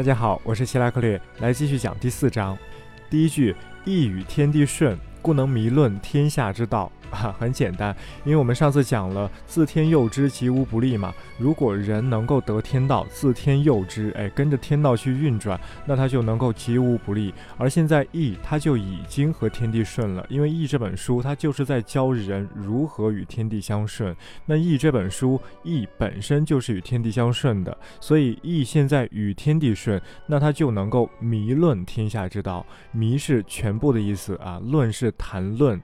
大家好，我是希拉克略，来继续讲第四章。第一句，一语天地顺，故能迷论天下之道。啊，很简单，因为我们上次讲了自天佑之，吉无不利嘛。如果人能够得天道，自天佑之，哎，跟着天道去运转，那他就能够吉无不利。而现在易他就已经和天地顺了，因为易这本书它就是在教人如何与天地相顺。那易这本书易本身就是与天地相顺的，所以易现在与天地顺，那他就能够迷论天下之道。迷是全部的意思啊，论是谈论。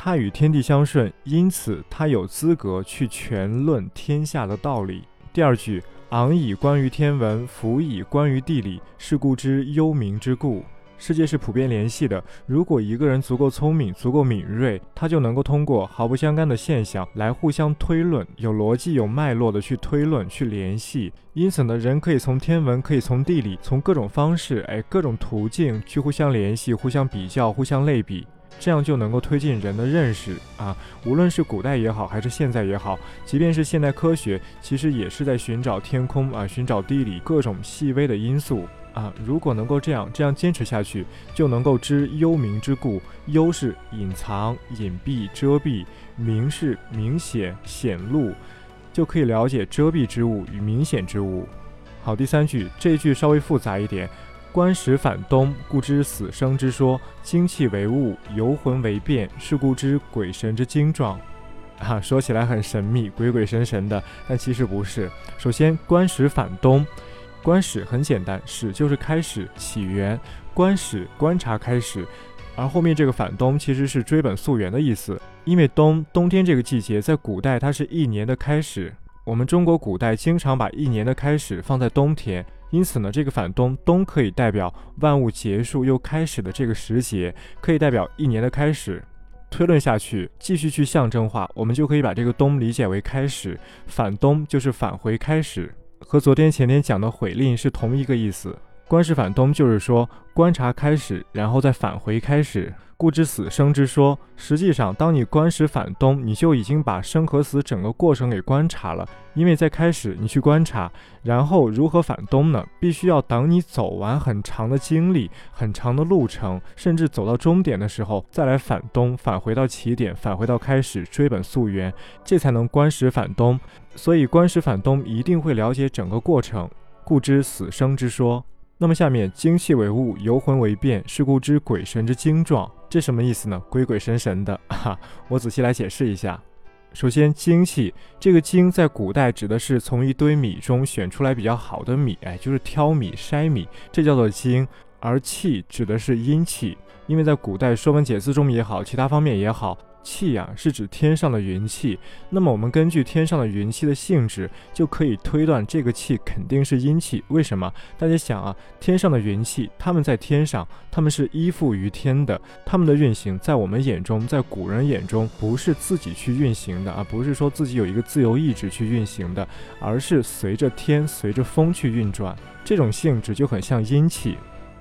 他与天地相顺，因此他有资格去权论天下的道理。第二句，昂以观于天文，俯以观于地理，是故知幽冥之故。世界是普遍联系的，如果一个人足够聪明、足够敏锐，他就能够通过毫不相干的现象来互相推论，有逻辑、有脉络的去推论、去联系。因此呢，人可以从天文，可以从地理，从各种方式，哎，各种途径去互相联系、互相比较、互相类比。这样就能够推进人的认识啊！无论是古代也好，还是现在也好，即便是现代科学，其实也是在寻找天空啊，寻找地理各种细微的因素啊。如果能够这样这样坚持下去，就能够知幽冥之故。幽是隐藏、隐蔽、遮蔽；明是明显、显露，就可以了解遮蔽之物与明显之物。好，第三句这一句稍微复杂一点。观时反东，故知死生之说；精气为物，游魂为变，是故知鬼神之精状。啊，说起来很神秘，鬼鬼神神的，但其实不是。首先，观时反东，观始很简单，始就是开始、起源，观始观察开始，而后面这个反东其实是追本溯源的意思，因为冬冬天这个季节在古代它是一年的开始。我们中国古代经常把一年的开始放在冬天，因此呢，这个反冬冬可以代表万物结束又开始的这个时节，可以代表一年的开始。推论下去，继续去象征化，我们就可以把这个冬理解为开始，反冬就是返回开始，和昨天前天讲的悔令是同一个意思。观是反东就是说观察开始，然后再返回开始。故知死生之说，实际上，当你观时反东，你就已经把生和死整个过程给观察了。因为在开始你去观察，然后如何反东呢？必须要等你走完很长的经历、很长的路程，甚至走到终点的时候，再来反东，返回到起点，返回到开始，追本溯源，这才能观时反东。所以观时反东一定会了解整个过程，故知死生之说。那么下面精气为物，游魂为变，是故知鬼神之精状。这什么意思呢？鬼鬼神神的 哈。我仔细来解释一下。首先，精气这个精在古代指的是从一堆米中选出来比较好的米，哎，就是挑米筛米，这叫做精。而气指的是阴气，因为在古代《说文解字》中也好，其他方面也好。气呀，是指天上的云气。那么我们根据天上的云气的性质，就可以推断这个气肯定是阴气。为什么？大家想啊，天上的云气，它们在天上，它们是依附于天的，它们的运行，在我们眼中，在古人眼中，不是自己去运行的啊，不是说自己有一个自由意志去运行的，而是随着天、随着风去运转。这种性质就很像阴气。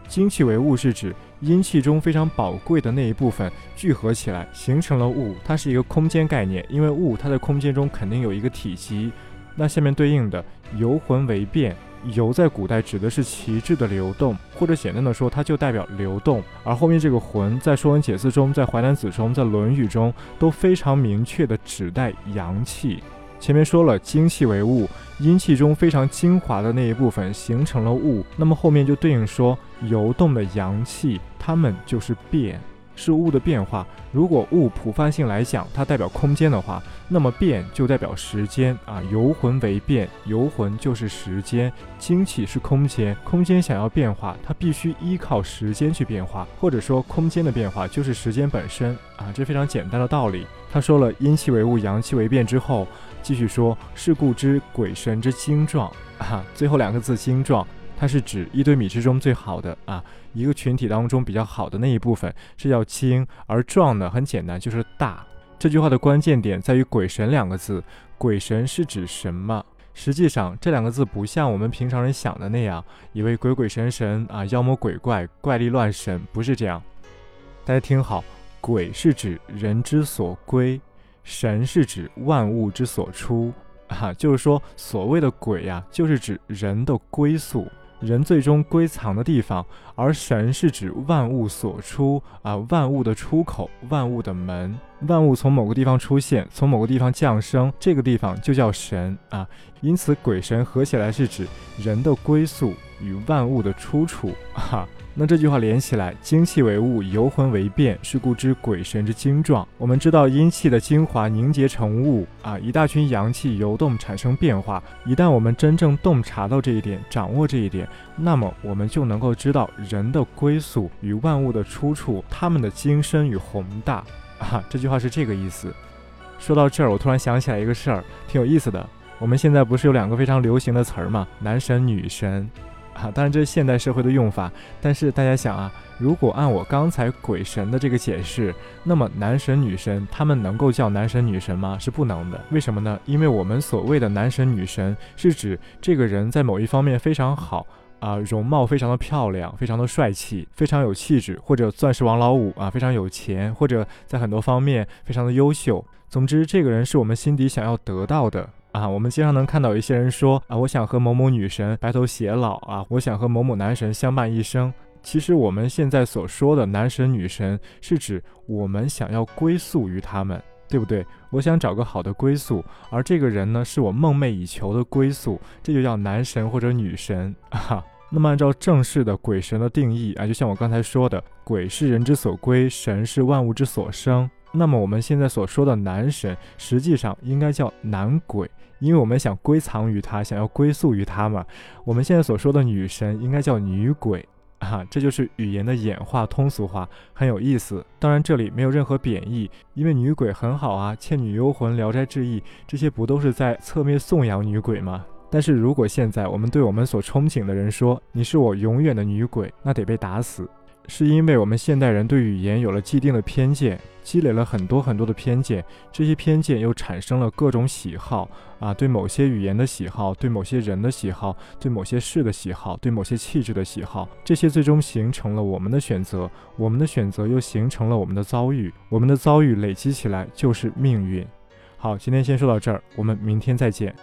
精气为物，是指阴气中非常宝贵的那一部分聚合起来，形成了物。它是一个空间概念，因为物它在空间中肯定有一个体积。那下面对应的游魂为变，游在古代指的是旗帜的流动，或者简单的说，它就代表流动。而后面这个魂，在《说文解字》中，在《淮南子》中，在《论语》中都非常明确的指代阳气。前面说了，精气为物，阴气中非常精华的那一部分形成了物，那么后面就对应说游动的阳气，它们就是变，是物的变化。如果物普泛性来讲，它代表空间的话，那么变就代表时间啊。游魂为变，游魂就是时间，精气是空间，空间想要变化，它必须依靠时间去变化，或者说空间的变化就是时间本身啊。这非常简单的道理。他说了阴气为物，阳气为变之后。继续说，是故知鬼神之精壮啊。最后两个字“精壮”，它是指一堆米之中最好的啊，一个群体当中比较好的那一部分是叫精，而壮呢，很简单，就是大。这句话的关键点在于“鬼神”两个字，鬼神是指什么？实际上，这两个字不像我们平常人想的那样，以为鬼鬼神神啊，妖魔鬼怪、怪力乱神，不是这样。大家听好，鬼是指人之所归。神是指万物之所出，啊，就是说所谓的鬼呀，就是指人的归宿。人最终归藏的地方，而神是指万物所出啊，万物的出口，万物的门，万物从某个地方出现，从某个地方降生，这个地方就叫神啊。因此，鬼神合起来是指人的归宿与万物的出处 哈。那这句话连起来，精气为物，游魂为变，是故知鬼神之精状。我们知道阴气的精华凝结成物啊，一大群阳气游动产生变化。一旦我们真正洞察到这一点，掌握这一点，那么我们就能够知道人的归宿与万物的出处，他们的精深与宏大啊。这句话是这个意思。说到这儿，我突然想起来一个事儿，挺有意思的。我们现在不是有两个非常流行的词儿吗？男神女神。啊，当然这是现代社会的用法，但是大家想啊，如果按我刚才鬼神的这个解释，那么男神女神他们能够叫男神女神吗？是不能的。为什么呢？因为我们所谓的男神女神是指这个人在某一方面非常好啊，容貌非常的漂亮，非常的帅气，非常有气质，或者钻石王老五啊，非常有钱，或者在很多方面非常的优秀。总之，这个人是我们心底想要得到的。啊，我们经常能看到一些人说啊，我想和某某女神白头偕老啊，我想和某某男神相伴一生。其实我们现在所说的男神女神，是指我们想要归宿于他们，对不对？我想找个好的归宿，而这个人呢，是我梦寐以求的归宿，这就叫男神或者女神啊。那么按照正式的鬼神的定义啊，就像我刚才说的，鬼是人之所归，神是万物之所生。那么我们现在所说的男神，实际上应该叫男鬼。因为我们想归藏于他，想要归宿于他嘛。我们现在所说的女神应该叫女鬼啊，这就是语言的演化通俗化，很有意思。当然这里没有任何贬义，因为女鬼很好啊，《倩女幽魂》《聊斋志异》这些不都是在侧面颂扬女鬼吗？但是如果现在我们对我们所憧憬的人说你是我永远的女鬼，那得被打死。是因为我们现代人对语言有了既定的偏见，积累了很多很多的偏见，这些偏见又产生了各种喜好啊，对某些语言的喜好，对某些人的喜好，对某些事的喜好，对某些气质的喜好，这些最终形成了我们的选择，我们的选择又形成了我们的遭遇，我们的遭遇累积起来就是命运。好，今天先说到这儿，我们明天再见。